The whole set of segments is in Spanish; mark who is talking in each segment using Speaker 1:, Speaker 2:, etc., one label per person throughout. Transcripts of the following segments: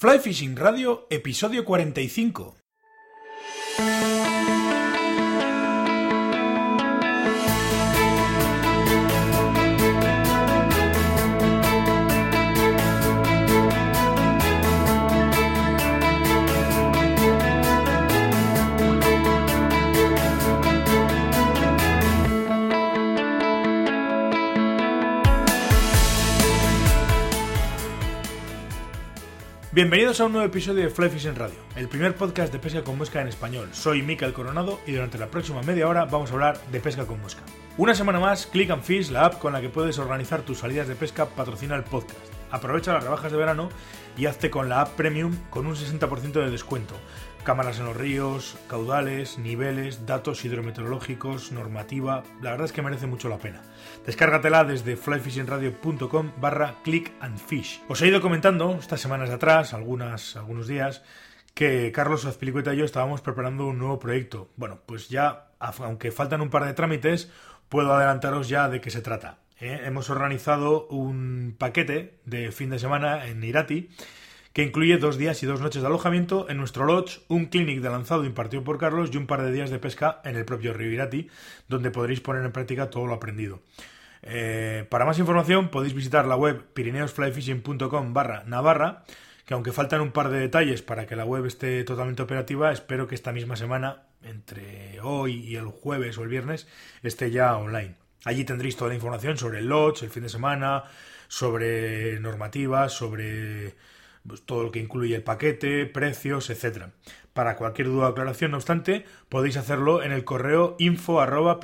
Speaker 1: Fly Fishing Radio, episodio 45. Bienvenidos a un nuevo episodio de Fly Fishing Radio, el primer podcast de pesca con mosca en español. Soy Mikel Coronado y durante la próxima media hora vamos a hablar de pesca con mosca. Una semana más, Click and Fish, la app con la que puedes organizar tus salidas de pesca, patrocina el podcast. Aprovecha las rebajas de verano y hazte con la app Premium con un 60% de descuento. Cámaras en los ríos, caudales, niveles, datos hidrometeorológicos, normativa. La verdad es que merece mucho la pena. Descárgatela desde flyfishingradio.com barra click and fish. Os he ido comentando estas semanas atrás, algunos días, que Carlos Azpilicueta y yo estábamos preparando un nuevo proyecto. Bueno, pues ya, aunque faltan un par de trámites, puedo adelantaros ya de qué se trata. ¿eh? Hemos organizado un paquete de fin de semana en Irati que incluye dos días y dos noches de alojamiento en nuestro lodge, un clinic de lanzado impartido por Carlos y un par de días de pesca en el propio río Irati, donde podréis poner en práctica todo lo aprendido. Eh, para más información podéis visitar la web pirineosflyfishing.com barra navarra, que aunque faltan un par de detalles para que la web esté totalmente operativa, espero que esta misma semana, entre hoy y el jueves o el viernes, esté ya online. Allí tendréis toda la información sobre el lodge, el fin de semana, sobre normativas, sobre pues, todo lo que incluye el paquete, precios, etcétera. Para cualquier duda o aclaración, no obstante, podéis hacerlo en el correo info arroba.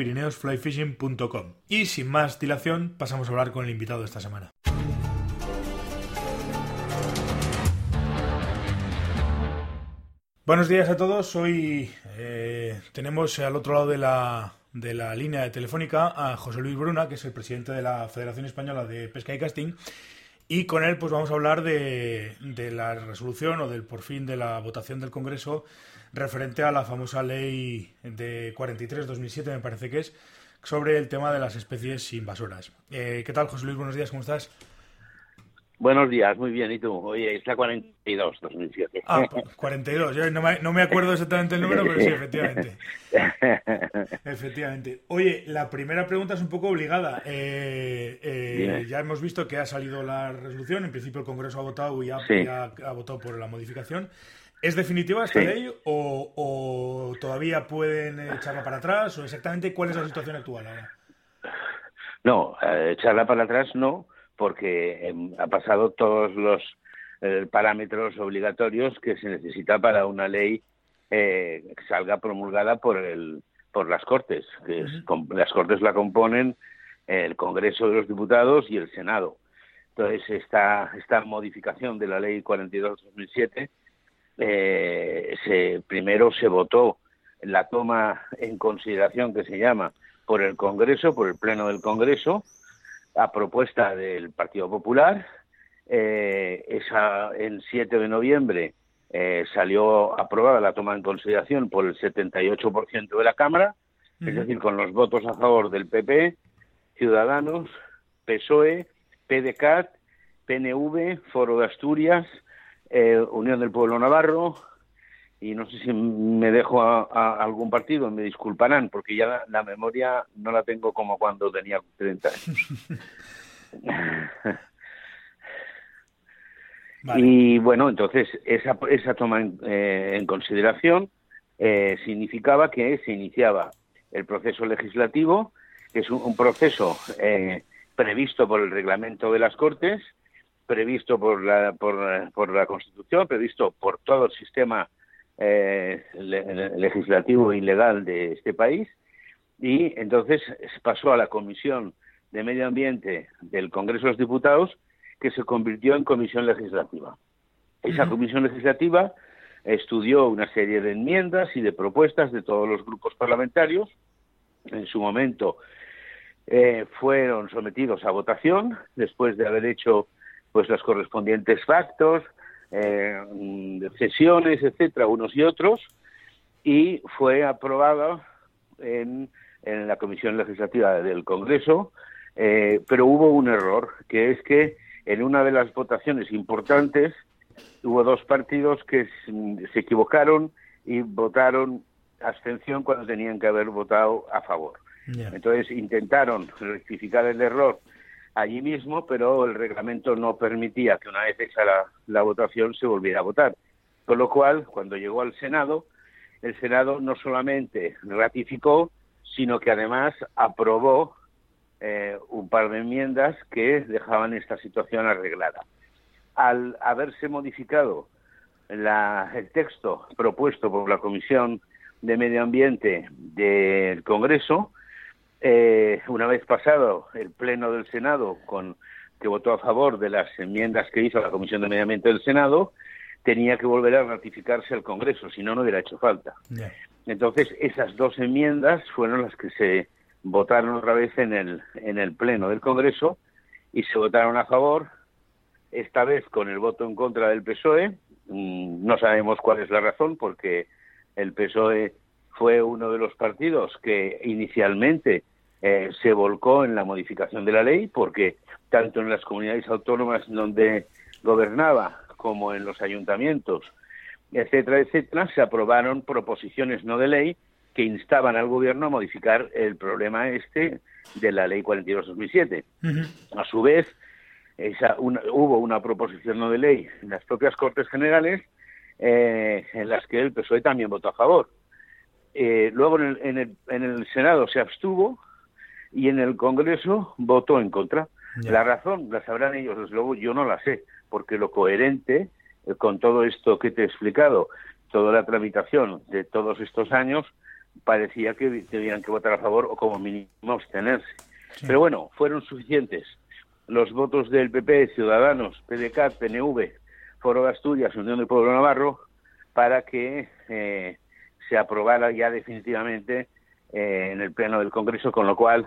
Speaker 1: Y sin más dilación, pasamos a hablar con el invitado de esta semana. Buenos días a todos. Hoy eh, tenemos al otro lado de la, de la línea telefónica a José Luis Bruna, que es el presidente de la Federación Española de Pesca y Casting, y con él pues vamos a hablar de, de, la resolución o del por fin de la votación del Congreso referente a la famosa ley de 43-2007, me parece que es, sobre el tema de las especies invasoras. Eh, ¿Qué tal, José Luis? Buenos días, ¿cómo estás?
Speaker 2: Buenos días, muy bien. ¿Y tú? Oye, es la 42, 2007.
Speaker 1: Ah, 42. Yo no me, no me acuerdo exactamente el número, pero sí, efectivamente. efectivamente. Oye, la primera pregunta es un poco obligada. Eh, eh, ya hemos visto que ha salido la resolución. En principio el Congreso ha votado y ha, ha, votado por la modificación. ¿Es definitiva esta ley o, o, todavía pueden echarla para atrás? ¿O exactamente cuál es la situación actual ahora?
Speaker 2: No, eh, echarla para atrás no porque em, ha pasado todos los eh, parámetros obligatorios que se necesita para una ley eh, que salga promulgada por el por las Cortes. Que las Cortes la componen el Congreso de los Diputados y el Senado. Entonces, esta, esta modificación de la Ley 42-2007, eh, se, primero se votó la toma en consideración que se llama por el Congreso, por el Pleno del Congreso, a propuesta del Partido Popular. Eh, esa, el 7 de noviembre eh, salió aprobada la toma en consideración por el 78% de la Cámara, es decir, con los votos a favor del PP, Ciudadanos, PSOE, PDCAT, PNV, Foro de Asturias, eh, Unión del Pueblo Navarro, y no sé si me dejo a, algún partido, me disculparán, porque ya la, memoria no la tengo como cuando tenía 30 años. Y bueno, entonces esa, esa toma en, eh, consideración eh, significaba que se iniciaba el proceso legislativo, que es un, proceso eh, previsto por el reglamento de las Cortes, previsto por la, por, por la Constitución, previsto por todo el sistema eh, legislativo y legal de este país y entonces pasó a la Comisión de Medio Ambiente del Congreso de los Diputados que se convirtió en comisión legislativa. Esa comisión legislativa estudió una serie de enmiendas y de propuestas de todos los grupos parlamentarios. En su momento eh, fueron sometidos a votación después de haber hecho pues los correspondientes factos, eh, sesiones, etcétera, unos y otros, y fue aprobada en, en la Comisión Legislativa del Congreso, eh, pero hubo un error, que es que en una de las votaciones importantes hubo dos partidos que se equivocaron y votaron abstención cuando tenían que haber votado a favor. Entonces intentaron rectificar el error allí mismo, pero el reglamento no permitía que una vez hecha la, votación se volviera a votar. Con lo cual, cuando llegó al Senado, el Senado no solamente ratificó, sino que además aprobó eh, un par de enmiendas que dejaban esta situación arreglada. Al haberse modificado el texto propuesto por la Comisión de Medio Ambiente del Congreso, eh, una vez pasado el Pleno del Senado, con que votó a favor de las enmiendas que hizo la Comisión de Medio Ambiente del Senado, tenía que volver a ratificarse el Congreso, si no, no hubiera hecho falta. Entonces, esas dos enmiendas fueron las que se votaron otra vez en el, en el Pleno del Congreso y se votaron a favor, esta vez con el voto en contra del PSOE. Mm, no sabemos cuál es la razón, porque el PSOE fue uno de los partidos que inicialmente eh, se volcó en la modificación de la ley, porque tanto en las comunidades autónomas donde gobernaba como en los ayuntamientos, etcétera, etcétera, se aprobaron proposiciones no de ley que instaban al gobierno a modificar el problema este de la ley 42-2007. A su vez, esa, hubo una proposición no de ley en las propias Cortes Generales eh, en las que el PSOE también votó a favor. Eh, luego en el, en, el, en el, Senado se abstuvo y en el Congreso votó en contra. La razón la sabrán ellos, desde luego yo no la sé, porque lo coherente eh, con todo esto que te he explicado, toda la tramitación de todos estos años, parecía que tenían que votar a favor o como mínimo abstenerse. Pero bueno, fueron suficientes los votos del PP, Ciudadanos, PDK, PNV, Foro de Asturias, Unión del Pueblo Navarro, para que eh, se aprobara ya definitivamente eh, en el Pleno del Congreso, con lo cual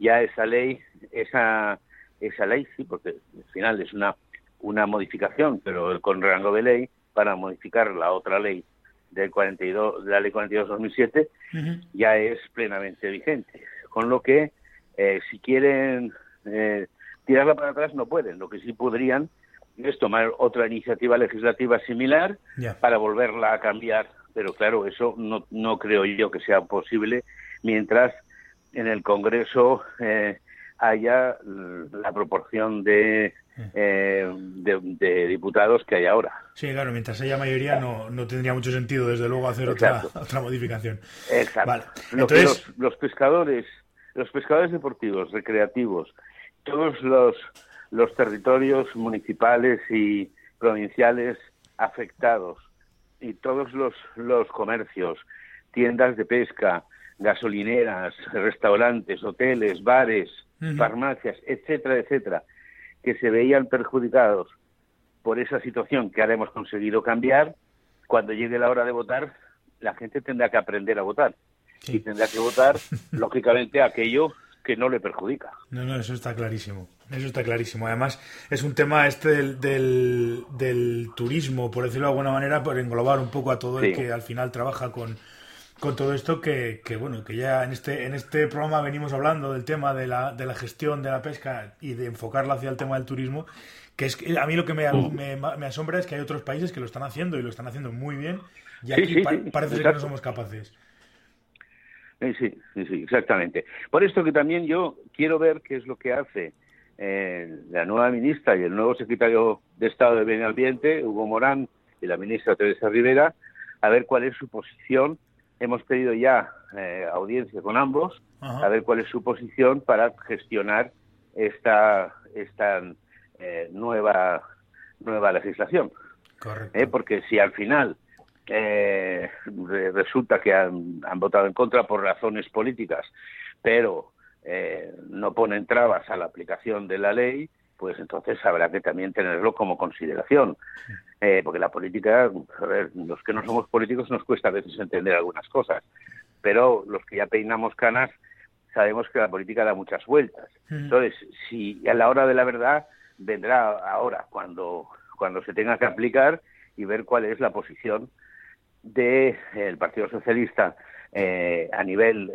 Speaker 2: ya esa ley, esa, esa ley, sí, porque al final es una, una modificación, pero con rango de ley, para modificar la otra ley del 42, de la ley 42-2007, ya es plenamente vigente. Con lo que, eh, si quieren eh, tirarla para atrás, no pueden. Lo que sí podrían es tomar otra iniciativa legislativa similar para volverla a cambiar. Pero claro, eso no, no creo yo que sea posible mientras en el Congreso eh, haya la proporción de eh, de, diputados que hay ahora.
Speaker 1: Sí, claro, mientras haya mayoría no, no tendría mucho sentido, desde luego, hacer otra, otra modificación.
Speaker 2: Exacto. Entonces... Los, pescadores, los pescadores deportivos, recreativos, todos los, los territorios municipales y provinciales afectados y todos los, los comercios, tiendas de pesca, gasolineras, restaurantes, hoteles, bares, farmacias, etcétera, etcétera, que se veían perjudicados por esa situación que ahora hemos conseguido cambiar, cuando llegue la hora de votar, la gente tendrá que aprender a votar. Y tendrá que votar, lógicamente, aquello que no le perjudica.
Speaker 1: No, no, eso está clarísimo. Eso está clarísimo. Además, es un tema este del, del, turismo, por decirlo de alguna manera, por englobar un poco a todo el que al final trabaja con, con todo esto que, que, bueno que ya en este en este programa venimos hablando del tema de la, de la gestión de la pesca y de enfocarla hacia el tema del turismo que es a mí lo que me, me, me asombra es que hay otros países que lo están haciendo y lo están haciendo muy bien y aquí parece que no somos capaces.
Speaker 2: Sí, sí, sí, exactamente. Por esto que también yo quiero ver qué es lo que hace eh, la nueva ministra y el nuevo secretario de Estado de Medio Ambiente, Hugo Morán, y la ministra Teresa Rivera, a ver cuál es su posición Hemos pedido ya eh, audiencia con ambos, a ver cuál es su posición para gestionar esta, esta eh, nueva, nueva legislación.
Speaker 1: Correcto.
Speaker 2: Eh, porque si al final resulta que han, votado en contra por razones políticas, pero no ponen trabas a la aplicación de la ley, pues entonces habrá que también tenerlo como consideración. Eh, porque la política, a ver, los que no somos políticos nos cuesta a veces entender algunas cosas, pero los que ya peinamos canas sabemos que la política da muchas vueltas. Entonces, si a la hora de la verdad vendrá ahora, cuando, cuando se tenga que aplicar y ver cuál es la posición del el Partido Socialista eh, a nivel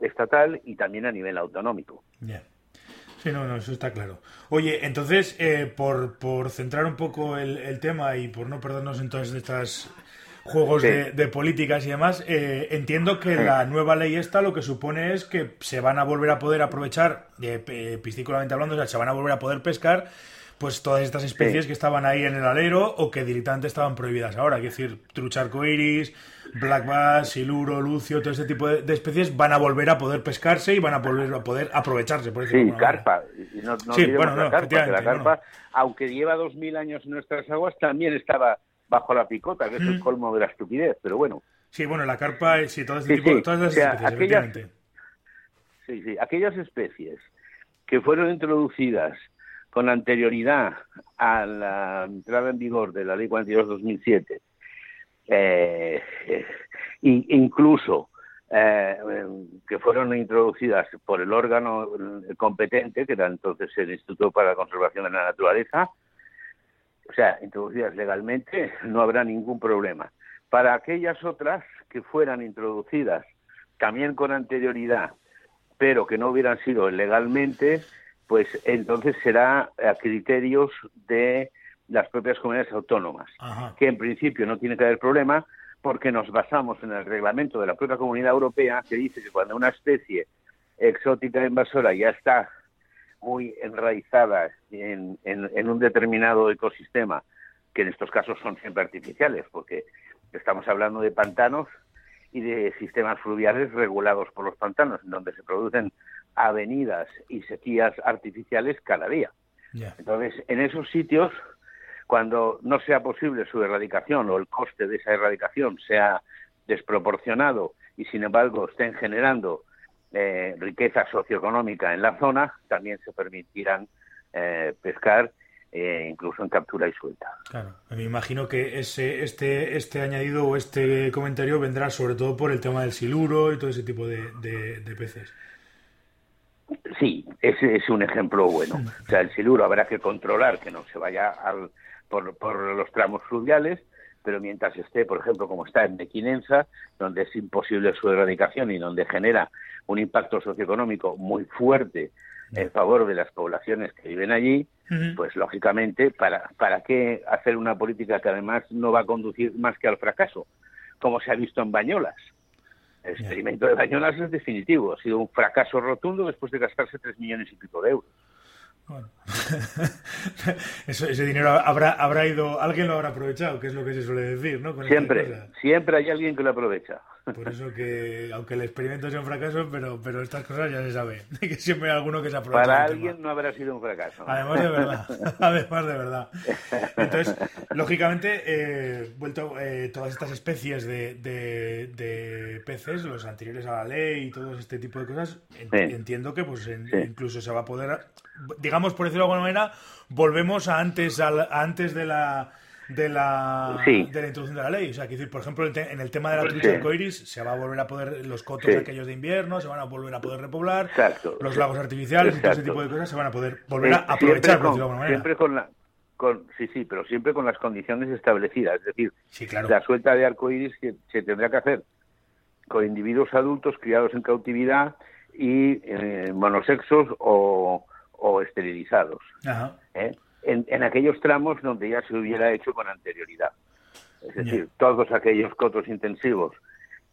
Speaker 2: estatal y también a nivel autonómico.
Speaker 1: Sí, no, no, eso está claro. Oye, entonces, eh, por, por centrar un poco el, el, tema y por no perdernos en todas estas juegos de, políticas y demás, eh, entiendo que la nueva ley esta lo que supone es que se van a volver a poder aprovechar, eh, piscícolamente hablando, o sea, se van a volver a poder pescar pues todas estas especies que estaban ahí en el alero o que directamente estaban prohibidas ahora. Es decir, trucha arcoiris, black bass, siluro, lucio, todo ese tipo de, especies van a volver a poder pescarse y van a volver a poder aprovecharse. Por
Speaker 2: sí, carpa. sí, bueno, la carpa, la carpa, aunque lleva dos mil años en nuestras aguas, también estaba bajo la picota, que es el colmo de la estupidez, pero bueno.
Speaker 1: Sí, bueno, la carpa, sí, todo este tipo, todas las especies, aquellas,
Speaker 2: Sí, sí, aquellas especies que fueron introducidas con anterioridad a la entrada en vigor de la Ley 42-2007, eh, eh, incluso eh, que fueron introducidas por el órgano competente, que era entonces el Instituto para la Conservación de la Naturaleza, o sea, introducidas legalmente, no habrá ningún problema. Para aquellas otras que fueran introducidas también con anterioridad, pero que no hubieran sido legalmente, pues entonces será a criterios de las propias comunidades autónomas, que en principio no tiene que haber problema porque nos basamos en el reglamento de la propia Comunidad Europea que dice que cuando una especie exótica invasora ya está muy enraizada en, en, un determinado ecosistema, que en estos casos son siempre artificiales, porque estamos hablando de pantanos y de sistemas fluviales regulados por los pantanos, en donde se producen avenidas y sequías artificiales cada día. Entonces, en esos sitios, cuando no sea posible su erradicación o el coste de esa erradicación sea desproporcionado y, sin embargo, estén generando eh, riqueza socioeconómica en la zona, también se permitirán eh, pescar eh, incluso en captura y suelta.
Speaker 1: Claro, me imagino que ese, este, este añadido o este comentario vendrá sobre todo por el tema del siluro y todo ese tipo de, peces.
Speaker 2: Sí, ese es un ejemplo bueno. O sea, el siluro habrá que controlar que no se vaya al, por, por los tramos fluviales, pero mientras esté, por ejemplo, como está en Mequinensa, donde es imposible su erradicación y donde genera un impacto socioeconómico muy fuerte en favor de las poblaciones que viven allí, pues lógicamente, ¿para, ¿para qué hacer una política que además no va a conducir más que al fracaso? Como se ha visto en Bañolas. El experimento de Bañolas es definitivo, ha sido un fracaso rotundo después de gastarse tres millones y pico de euros.
Speaker 1: Bueno. ese dinero habrá, habrá ido, alguien lo habrá aprovechado, que es lo que se suele decir, ¿no?
Speaker 2: siempre, siempre hay alguien que lo aprovecha.
Speaker 1: Por eso que, aunque el experimento sea un fracaso, pero, pero estas cosas ya se sabe, que siempre hay alguno que se aprovecha.
Speaker 2: Para alguien no habrá sido un fracaso.
Speaker 1: Además de verdad, además de verdad. Entonces, lógicamente, eh, vuelto eh, todas estas especies de, de, peces, los anteriores a la ley y todo este tipo de cosas, entiendo que pues incluso se va a poder digamos, por decirlo de alguna manera, volvemos a antes, a, antes de la de la, de la introducción de la ley. O sea, que decir, por ejemplo, en el tema de la pues trucha arcoiris se va a volver a poder, los cotos aquellos de invierno se van a volver a poder repoblar, los lagos artificiales y todo ese tipo de cosas se van a poder volver a aprovechar, por de alguna manera.
Speaker 2: Siempre con la, con, sí, sí, pero siempre con las condiciones establecidas. Es decir, la suelta de arcoíris que se tendrá que hacer con individuos adultos criados en cautividad y eh, monosexos o, o esterilizados. ¿eh? En, aquellos tramos donde ya se hubiera hecho con anterioridad. Es decir, todos aquellos cotos intensivos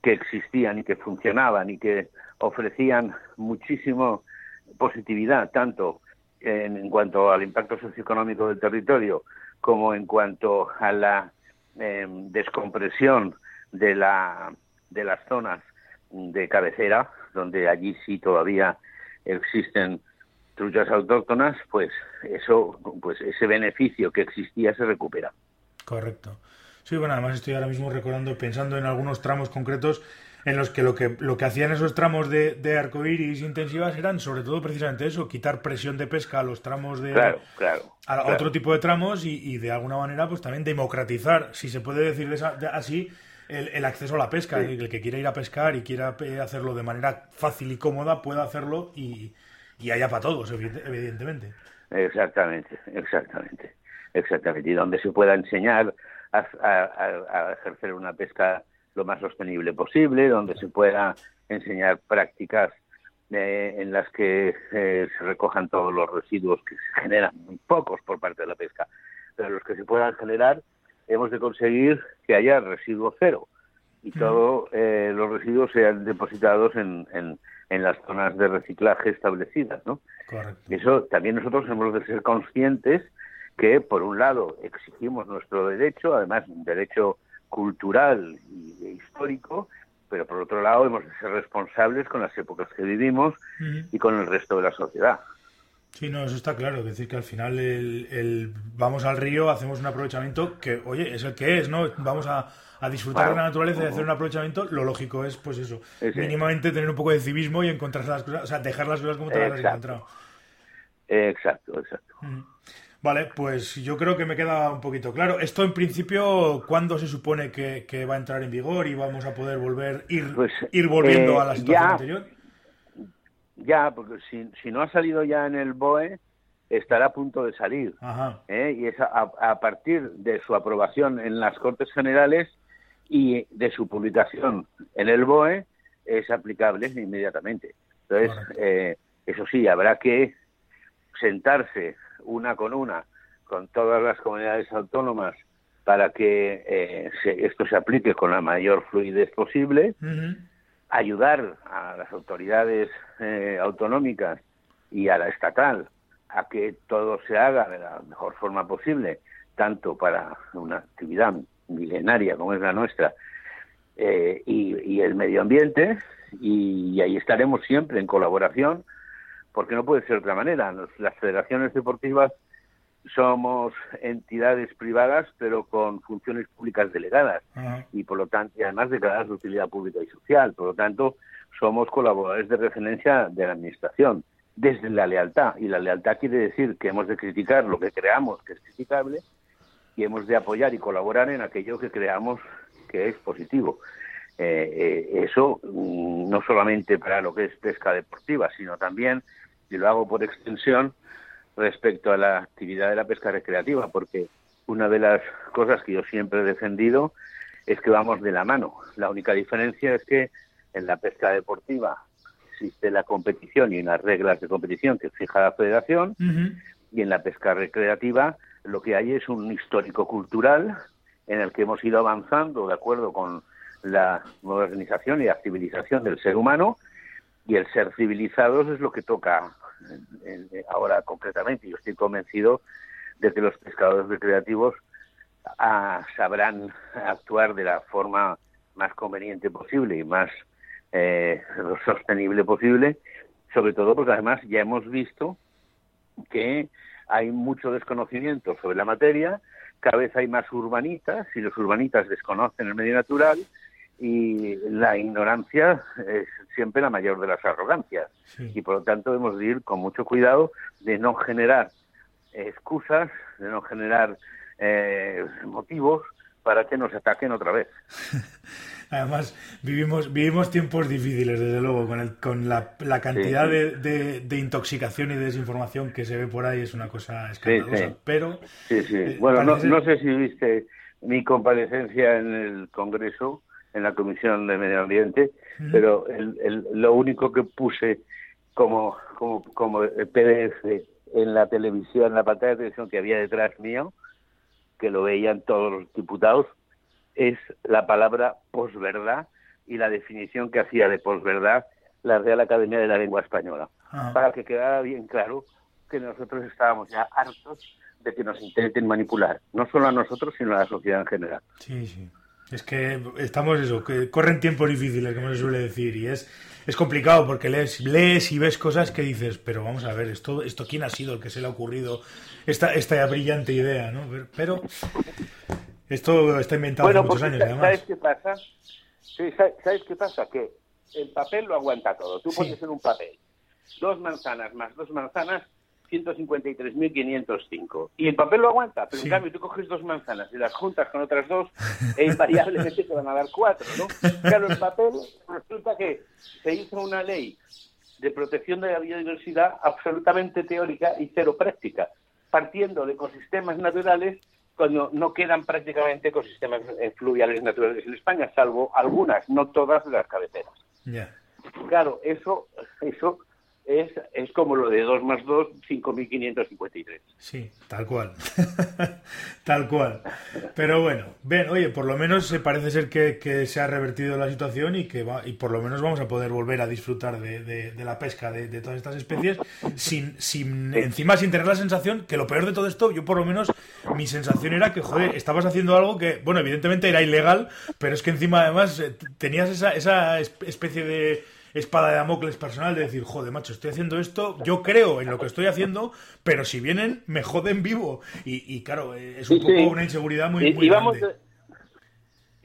Speaker 2: que existían y que funcionaban y que ofrecían muchísimo positividad, tanto en, cuanto al impacto socioeconómico del territorio como en cuanto a la em, descompresión de, la, de las zonas de cabecera, donde allí sí todavía existen truchas autóctonas, pues eso, pues ese beneficio que existía se recupera.
Speaker 1: Correcto. Sí, bueno, además estoy ahora mismo recordando, pensando en algunos tramos concretos en los que lo que, lo que hacían esos tramos de, de arcoíris intensivas eran sobre todo precisamente eso, quitar presión de pesca a los tramos de...
Speaker 2: Claro, claro.
Speaker 1: A, otro tipo de tramos y, de alguna manera pues también democratizar, si se puede decir así, el, acceso a la pesca. El que quiera ir a pescar y quiera eh, hacerlo de manera fácil y cómoda pueda hacerlo y, y haya para todos, evidentemente.
Speaker 2: Exactamente, exactamente, exactamente. Y donde se pueda enseñar a, ejercer una pesca lo más sostenible posible, donde se pueda enseñar prácticas eh, en las que eh, se recojan todos los residuos que se generan, muy pocos por parte de la pesca, pero los que se puedan generar, hemos de conseguir que haya residuo cero y todos eh, los residuos sean depositados en, en, en, las zonas de reciclaje establecidas, ¿no? Eso también nosotros hemos de ser conscientes que, por un lado, exigimos nuestro derecho, además un derecho cultural y histórico, pero por otro lado hemos de ser responsables con las épocas que vivimos y con el resto de la sociedad.
Speaker 1: Sí, no, eso está claro. Es decir, que al final el, vamos al río, hacemos un aprovechamiento que, oye, es el que es, ¿no? Vamos a, disfrutar de la naturaleza y hacer un aprovechamiento. Lo lógico es, pues eso, mínimamente tener un poco de civismo y encontrar las cosas, o sea, dejar las cosas como te las has encontrado.
Speaker 2: Exacto, exacto.
Speaker 1: Vale, pues yo creo que me queda un poquito claro. Esto en principio, ¿cuándo se supone que, va a entrar en vigor y vamos a poder volver, ir, pues, ir volviendo eh, a la situación anterior?
Speaker 2: Ya, porque si, si, no ha salido ya en el BOE, estará a punto de salir. ¿eh? Y es a, partir de su aprobación en las Cortes Generales y de su publicación en el BOE, es aplicable inmediatamente. Entonces, eh, eso sí, habrá que sentarse una con una con todas las comunidades autónomas para que eh, esto se aplique con la mayor fluidez posible, ayudar a las autoridades eh, autonómicas y a la estatal a que todo se haga de la mejor forma posible, tanto para una actividad milenaria como es la nuestra eh, y, el medio ambiente, y ahí estaremos siempre en colaboración porque no puede ser de otra manera. Las federaciones deportivas somos entidades privadas, pero con funciones públicas delegadas y por lo tanto, y además declaradas de utilidad pública y social. Por lo tanto, somos colaboradores de referencia de la administración desde la lealtad. Y la lealtad quiere decir que hemos de criticar lo que creamos que es criticable y hemos de apoyar y colaborar en aquello que creamos que es positivo. Eh, eh, eso mm, no solamente para lo que es pesca deportiva, sino también y lo hago por extensión respecto a la actividad de la pesca recreativa, porque una de las cosas que yo siempre he defendido es que vamos de la mano. La única diferencia es que en la pesca deportiva existe la competición y unas reglas de competición que fija la federación, y en la pesca recreativa lo que hay es un histórico cultural en el que hemos ido avanzando de acuerdo con la modernización y la civilización del ser humano y el ser civilizados es lo que toca ahora concretamente. Yo estoy convencido de que los pescadores recreativos ah, sabrán actuar de la forma más conveniente posible y más eh, sostenible posible, sobre todo porque además ya hemos visto que hay mucho desconocimiento sobre la materia, cada vez hay más urbanitas y los urbanitas desconocen el medio natural y la ignorancia es siempre la mayor de las arrogancias y por lo tanto debemos ir con mucho cuidado de no generar excusas, de no generar eh, motivos para que nos ataquen otra vez.
Speaker 1: Además, vivimos, vivimos tiempos difíciles, desde luego, con, el, con la, la cantidad De, de, intoxicación y desinformación que se ve por ahí, es una cosa escandalosa. Pero.
Speaker 2: Sí, sí. Eh, bueno, no, no sé si viste mi comparecencia en el Congreso en la Comisión de Medio Ambiente, pero el, lo único que puse como, como, como PDF en la televisión, en la pantalla de televisión que había detrás mío, que lo veían todos los diputados, es la palabra posverdad y la definición que hacía de posverdad la Real Academia de la Lengua Española, para que quedara bien claro que nosotros estábamos ya hartos de que nos intenten manipular, no solo a nosotros, sino a la sociedad en general.
Speaker 1: Sí, sí. Es que estamos eso, que corren tiempos difíciles, como se suele decir, y es, es complicado porque lees, lees y ves cosas que dices, pero vamos a ver, esto, esto quién ha sido el que se le ha ocurrido esta, esta brillante idea, ¿no? Pero esto está inventado hace muchos años, además.
Speaker 2: ¿Sabes qué pasa? Sí, ¿sabes qué pasa? Que el papel lo aguanta todo. Tú pones en un papel dos manzanas más dos manzanas 153.505. Y el papel lo aguanta, pero en cambio tú coges dos manzanas y las juntas con otras dos e invariablemente te van a dar cuatro, ¿no? Claro, el papel resulta que se hizo una ley de protección de la biodiversidad absolutamente teórica y cero práctica, partiendo de ecosistemas naturales cuando no quedan prácticamente ecosistemas fluviales naturales en España, salvo algunas, no todas las cabeceras. Claro, eso, eso es, es como lo de 2 más 2, 5.553.
Speaker 1: Sí, tal cual. tal cual. Pero bueno, ven, oye, por lo menos parece ser que, se ha revertido la situación y que va, y por lo menos vamos a poder volver a disfrutar de, la pesca de, todas estas especies sin, sin encima sin tener la sensación que lo peor de todo esto, yo por lo menos mi sensación era que, joder, estabas haciendo algo que, bueno, evidentemente era ilegal, pero es que encima además eh, tenías esa, esa especie de espada de Damocles personal de decir, joder, macho, estoy haciendo esto, yo creo en lo que estoy haciendo, pero si vienen, me joden vivo. Y, claro, es un poco una inseguridad muy, muy
Speaker 2: grande. De,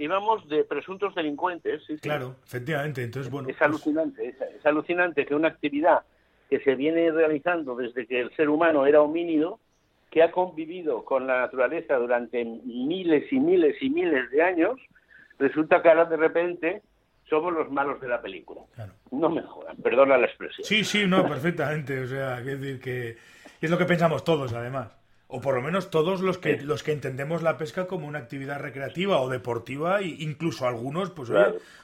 Speaker 2: íbamos de presuntos delincuentes. Sí,
Speaker 1: claro, efectivamente. Entonces, bueno.
Speaker 2: Es pues alucinante, es, alucinante que una actividad que se viene realizando desde que el ser humano era homínido, que ha convivido con la naturaleza durante miles y miles y miles de años, resulta que ahora de repente somos los malos de la película. No me jodan, perdona la expresión.
Speaker 1: Sí, sí, no, perfectamente. O sea, es decir que es lo que pensamos todos, además. O por lo menos todos los que, los que entendemos la pesca como una actividad recreativa o deportiva, e incluso algunos, pues,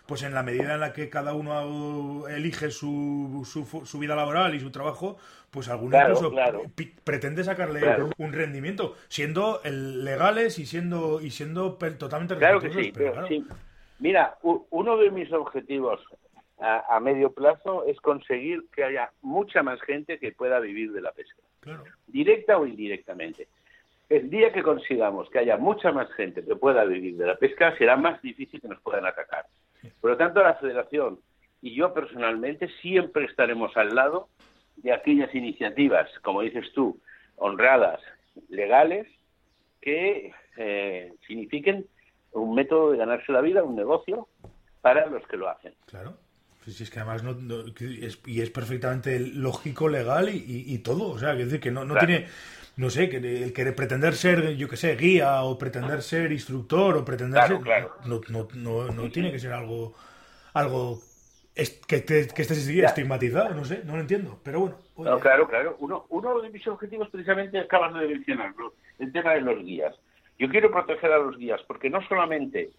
Speaker 1: pues en la medida en la que cada uno elige su, su, vida laboral y su trabajo, pues algunos incluso pretende sacarle un rendimiento, siendo legales y siendo y siendo totalmente
Speaker 2: claro que sí, pero, sí. Mira, uno de mis objetivos a, medio plazo es conseguir que haya mucha más gente que pueda vivir de la pesca, directa o indirectamente. El día que consigamos que haya mucha más gente que pueda vivir de la pesca, será más difícil que nos puedan atacar. Por lo tanto, la Federación y yo personalmente siempre estaremos al lado de aquellas iniciativas, como dices tú, honradas, legales, que eh, signifiquen un método de ganarse la vida, un negocio para los que lo hacen.
Speaker 1: Claro. Sí, es que además no, es, y es perfectamente lógico, legal y, todo. O sea, es decir, que no, no tiene, no sé, que el querer pretender ser, yo que sé, guía o pretender ser instructor o pretender ser. No, no, no, no tiene que ser algo algo que, que, que esté estigmatizado, no sé, no lo entiendo. Pero bueno.
Speaker 2: claro, claro. Uno, uno de mis objetivos precisamente acabas de mencionarlo, el tema de los guías. Yo quiero proteger a los guías porque no solamente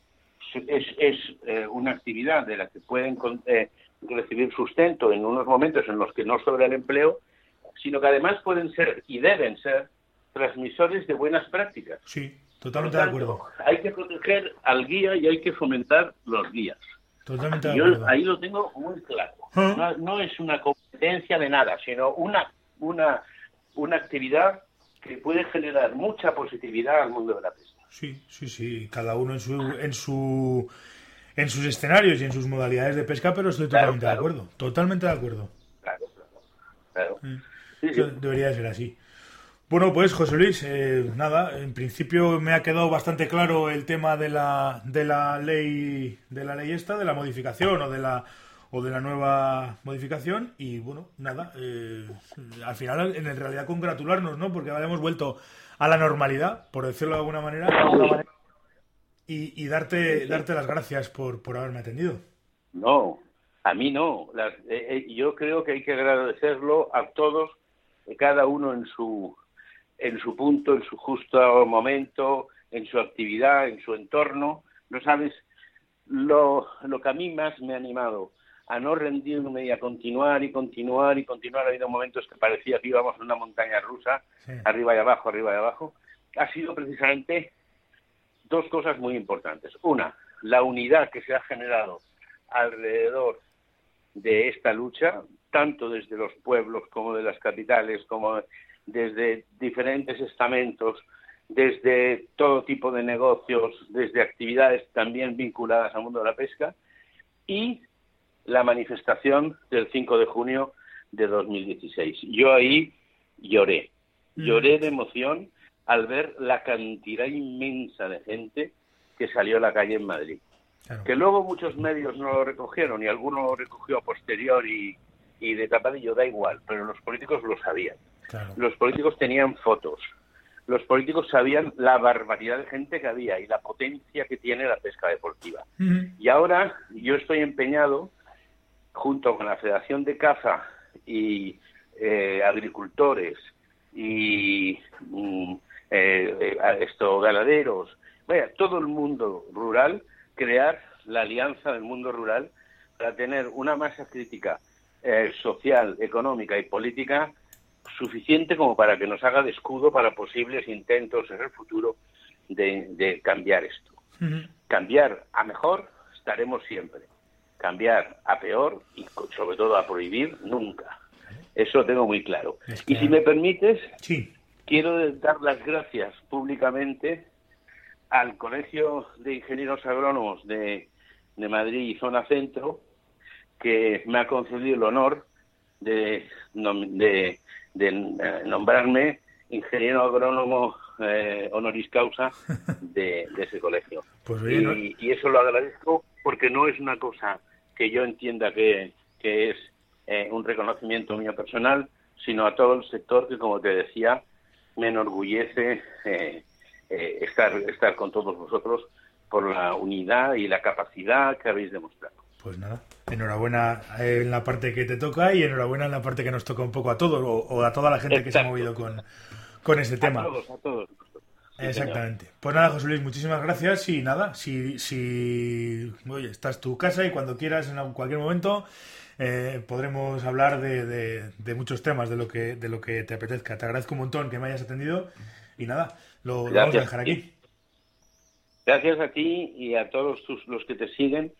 Speaker 2: es, eh, una actividad de la que pueden eh, recibir sustento en unos momentos en los que no sobra el empleo, sino que además pueden ser y deben ser transmisores de buenas prácticas.
Speaker 1: Sí, totalmente de acuerdo.
Speaker 2: Hay que proteger al guía y hay que fomentar los guías.
Speaker 1: Totalmente de
Speaker 2: acuerdo. Yo ahí lo tengo muy claro. ¿Ah? No, no, es una competencia de nada, sino una, una, una actividad que puede generar mucha positividad al mundo de la pesca.
Speaker 1: Sí, sí, sí, cada uno en su, en su en sus escenarios y en sus modalidades de pesca, pero estoy totalmente de acuerdo, totalmente de acuerdo.
Speaker 2: Claro, claro.
Speaker 1: Debería ser así. Bueno, pues José Luis, eh, nada, en principio me ha quedado bastante claro el tema de la, de la ley, de la ley esta, de la modificación o de la o de la nueva modificación y bueno, nada, eh, al final en realidad congratularnos, ¿no? Porque hemos vuelto a la normalidad, por decirlo de alguna manera, y, y darte, darte las gracias por, por haberme atendido.
Speaker 2: No, a mí no. Eh, eh, yo creo que hay que agradecerlo a todos, cada uno en su, en su punto, en su justo momento, en su actividad, en su entorno. No sabes lo, lo que a mí más me ha animado a no rendirme y a continuar y continuar y continuar. Ha habido momentos que parecía que íbamos en una montaña rusa, arriba y abajo, arriba y abajo. Ha sido precisamente dos cosas muy importantes. Una, la unidad que se ha generado alrededor de esta lucha, tanto desde los pueblos como de las capitales, como desde diferentes estamentos, desde todo tipo de negocios, desde actividades también vinculadas al mundo de la pesca, y la manifestación del 5 de junio de 2016. Yo ahí lloré, mm. lloré de emoción al ver la cantidad inmensa de gente que salió a la calle en Madrid. Que luego muchos medios no lo recogieron y alguno lo recogió a posteriori y, de tapadillo, da igual, pero los políticos lo sabían. Los políticos tenían fotos, los políticos sabían la barbaridad de gente que había y la potencia que tiene la pesca deportiva. Y ahora yo estoy empeñado junto con la Federación de Caza y eh, agricultores y mm, eh, esto, ganaderos, vaya, todo el mundo rural, crear la alianza del mundo rural para tener una masa crítica eh, social, económica y política suficiente como para que nos haga de escudo para posibles intentos en el futuro de, cambiar esto. Cambiar a mejor estaremos siempre. Cambiar a peor y sobre todo a prohibir nunca. Eso lo tengo muy claro. Y si me permites, quiero dar las gracias públicamente al Colegio de Ingenieros Agrónomos de, de Madrid y Zona Centro, que me ha concedido el honor de, de, eh, nombrarme ingeniero agrónomo eh, honoris causa de, ese colegio. Pues y, eso lo agradezco porque no es una cosa que yo entienda que, que es eh, un reconocimiento mío personal, sino a todo el sector que, como te decía, me enorgullece estar, estar con todos vosotros por la unidad y la capacidad que habéis demostrado.
Speaker 1: Pues nada, enhorabuena en la parte que te toca y enhorabuena en la parte que nos toca un poco a todos o, a toda la gente que se ha movido con, con ese tema.
Speaker 2: A todos, a todos.
Speaker 1: Exactamente. Pues nada, José Luis, muchísimas gracias y nada, si, si oye, estás tu casa y cuando quieras, en cualquier momento, eh, podremos hablar de, de, muchos temas, de lo, que, de lo que te apetezca. Te agradezco un montón que me hayas atendido y nada, lo, vamos a dejar aquí.
Speaker 2: Gracias a ti y a todos los que te siguen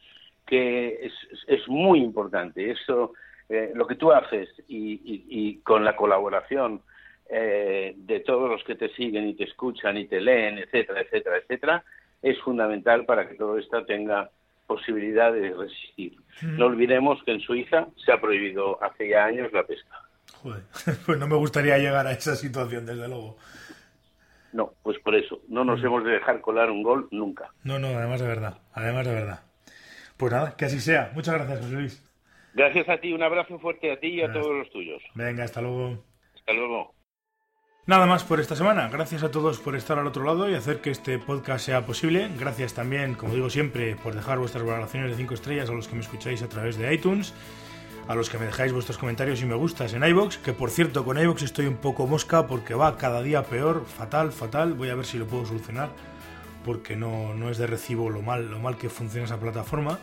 Speaker 2: que es, es muy importante. Eso, eh, lo que tú haces y, con la colaboración eh, de todos los que te siguen y te escuchan y te leen, etcétera, etcétera, etcétera, es fundamental para que todo esto tenga posibilidad de resistir. No olvidemos que en Suiza se ha prohibido hace ya años la pesca.
Speaker 1: Joder, pues no me gustaría llegar a esa situación, desde luego.
Speaker 2: No, pues por eso, no nos hemos de dejar colar un gol nunca.
Speaker 1: No, no, además de verdad, además de verdad. Pues nada, que así sea. Muchas gracias, José Luis.
Speaker 2: Gracias a ti, un abrazo fuerte a ti y a todos los tuyos.
Speaker 1: Venga, hasta luego.
Speaker 2: Hasta luego.
Speaker 1: Nada más por esta semana. Gracias a todos por estar al otro lado y hacer que este podcast sea posible. Gracias también, como digo siempre, por dejar vuestras valoraciones de 5 estrellas a los que me escucháis a través de iTunes, a los que me dejáis vuestros comentarios y me gustas en iBox, que por cierto con iBox estoy un poco mosca porque va cada día peor, fatal, fatal. Voy a ver si lo puedo solucionar porque no, no es de recibo lo mal, lo mal que funciona esa plataforma.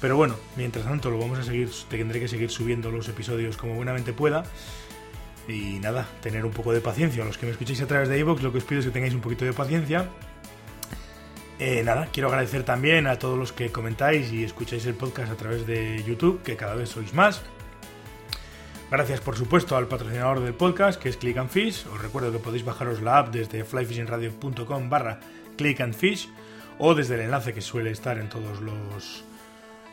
Speaker 1: Pero bueno, mientras tanto lo vamos a seguir, tendré que seguir subiendo los episodios como buenamente pueda. Y nada, tener un poco de paciencia. Los que me escucháis a través de iVoox, lo que os pido es que tengáis un poquito de paciencia. Eh, nada, quiero agradecer también a todos los que comentáis y escucháis el podcast a través de YouTube, que cada vez sois más. Gracias, por supuesto, al patrocinador del podcast, que es Click and Fish. Os recuerdo que podéis bajaros la app desde flyfishingradio.com barra click and fish o desde el enlace que suele estar en todos los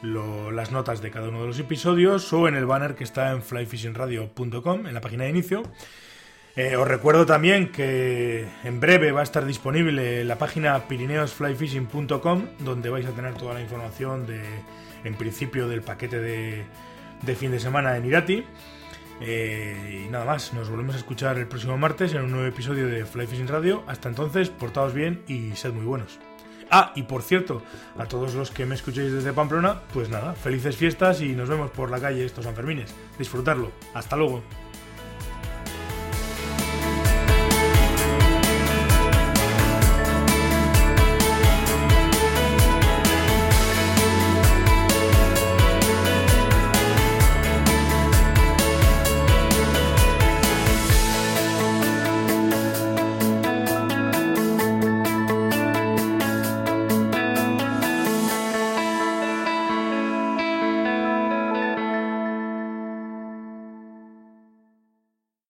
Speaker 1: las notas de cada uno de los episodios o en el banner que está en flyfishingradio.com en la página de inicio. Eh, os recuerdo también que en breve va a estar disponible la página pirineosflyfishing.com donde vais a tener toda la información de, en principio, del paquete de, fin de semana en Irati. Eh, y nada más, nos volvemos a escuchar el próximo martes en un nuevo episodio de Fly Fishing Radio. Hasta entonces, portaos bien y sed muy buenos. Ah, y por cierto, a todos los que me escuchéis desde Pamplona, pues nada, felices fiestas y nos vemos por la calle estos Sanfermines. Disfrutarlo. Hasta luego.